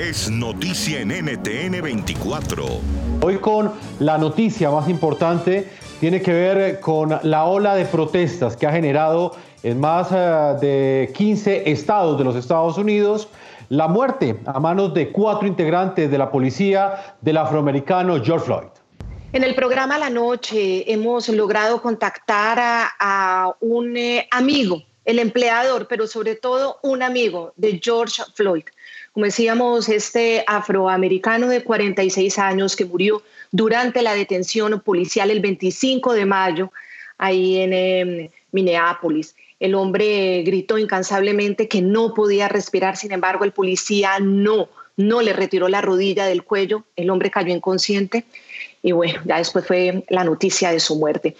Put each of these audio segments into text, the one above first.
es noticia en NTN 24. Hoy con la noticia más importante tiene que ver con la ola de protestas que ha generado en más eh, de 15 estados de los Estados Unidos la muerte a manos de cuatro integrantes de la policía del afroamericano George Floyd. En el programa La Noche hemos logrado contactar a, un eh, amigo, el empleador, pero sobre todo un amigo de George Floyd. Como decíamos, este afroamericano de 46 años que murió durante la detención policial el 25 de mayo ahí en em, Minneapolis. El hombre gritó incansablemente que no podía respirar, sin embargo el policía no, no le retiró la rodilla del cuello, el hombre cayó inconsciente y bueno, ya después fue la noticia de su muerte.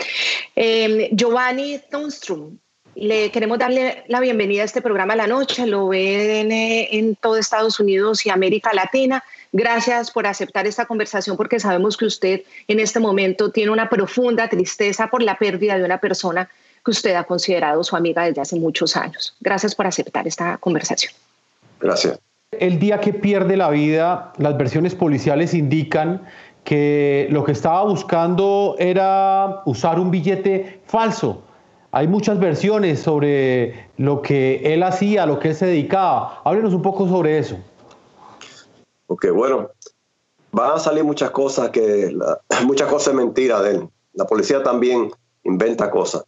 Em, Giovanni Thunstrom, le queremos darle la bienvenida a este programa La Noche, lo ven en todo Estados Unidos y América Latina. Gracias por aceptar esta conversación porque sabemos que usted en este momento tiene una profunda tristeza por la pérdida de una persona que usted ha considerado su amiga desde hace muchos años. Gracias por aceptar esta conversación. Gracias. El día que pierde la vida, las versiones policiales indican que lo que estaba buscando era usar un billete falso. Hay muchas versiones sobre lo que él hacía, lo que él se dedicaba. Háblenos un poco sobre eso. Ok, bueno, van a salir muchas cosas que, muchas cosas mentiras de él. La policía también inventa cosas.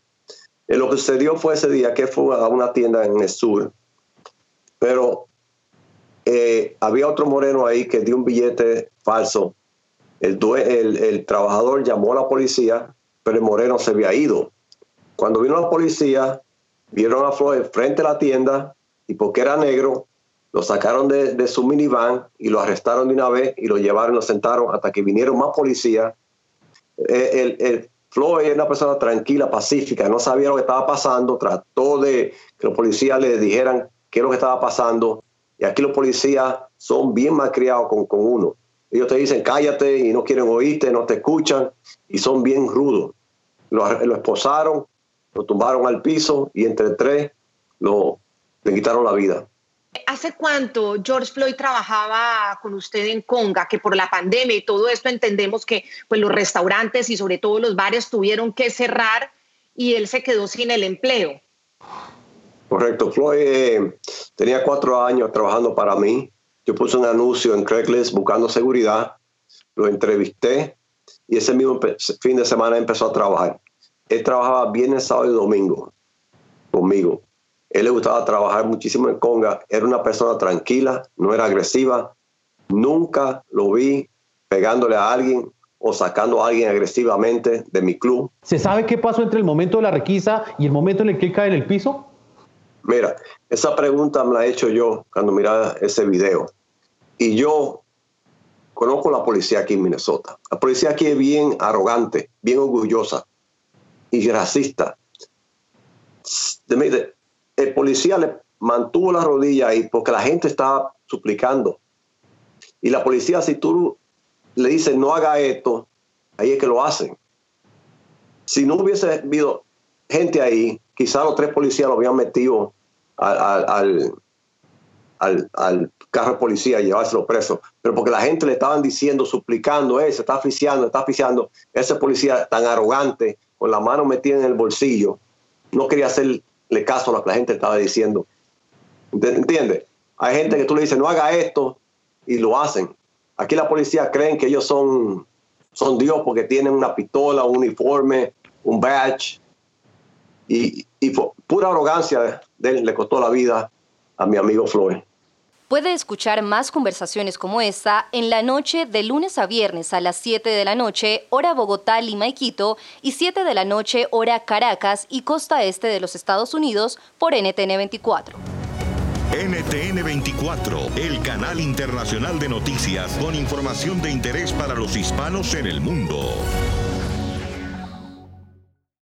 Eh, lo que sucedió fue ese día que fue a una tienda en el sur, pero eh, había otro moreno ahí que dio un billete falso. El, el, trabajador llamó a la policía, pero el moreno se había ido. Cuando vino la policía, vieron a Floyd frente a la tienda y porque era negro, lo sacaron de, su minivan y lo arrestaron de una vez y lo llevaron, lo sentaron hasta que vinieron más policías. Eh, el, Floyd era una persona tranquila, pacífica, no sabía lo que estaba pasando, trató de que los policías le dijeran qué es lo que estaba pasando. Y aquí los policías son bien malcriados con, con uno. Ellos te dicen cállate y no quieren oírte, no te escuchan y son bien rudos. Lo, esposaron, lo tumbaron al piso y entre tres lo, le quitaron la vida. ¿Hace cuánto George Floyd trabajaba con usted en Conga? Que por la pandemia y todo esto entendemos que pues, los restaurantes y sobre todo los bares tuvieron que cerrar y él se quedó sin el empleo. Correcto. Floyd eh, tenía cuatro años trabajando para mí. Yo puse un anuncio en Craigslist buscando seguridad. Lo entrevisté y ese mismo fin de semana empezó a trabajar. Él trabajaba viernes, sábado y domingo conmigo. Él le gustaba trabajar muchísimo en conga. Era una persona tranquila, no era agresiva. Nunca lo vi pegándole a alguien o sacando a alguien agresivamente de mi club. ¿Se sabe qué pasó entre el momento de la requisa y el momento en el que él cae en el piso? Mira, esa pregunta me la he hecho yo cuando miraba ese video. Y yo conozco la policía aquí en Minnesota. La policía aquí es bien arrogante, bien orgullosa y racista. El policía le mantuvo la rodilla ahí porque la gente estaba suplicando. Y la policía, si tú le dices no haga esto, ahí es que lo hacen. Si no hubiese habido gente ahí, quizás los tres policías lo habían metido al, al, carro de policía y llevárselo preso. Pero porque la gente le estaban diciendo, suplicando, eh, se está asfixiando, está asfixiando. Ese policía tan arrogante, con la mano metida en el bolsillo, no quería hacer le caso a lo que la gente estaba diciendo. ¿Entiendes? Hay gente que tú le dices, no haga esto, y lo hacen. Aquí la policía creen que ellos son, son Dios porque tienen una pistola, un uniforme, un badge. Y, pura arrogancia de él le costó la vida a mi amigo Floyd. Puede escuchar más conversaciones como esta en la noche de lunes a viernes a las 7 de la noche, hora Bogotá, y Quito, y 7 de la noche, hora Caracas y costa este de los Estados Unidos por NTN 24. NTN 24, el canal internacional de noticias con información de interés para los hispanos en el mundo.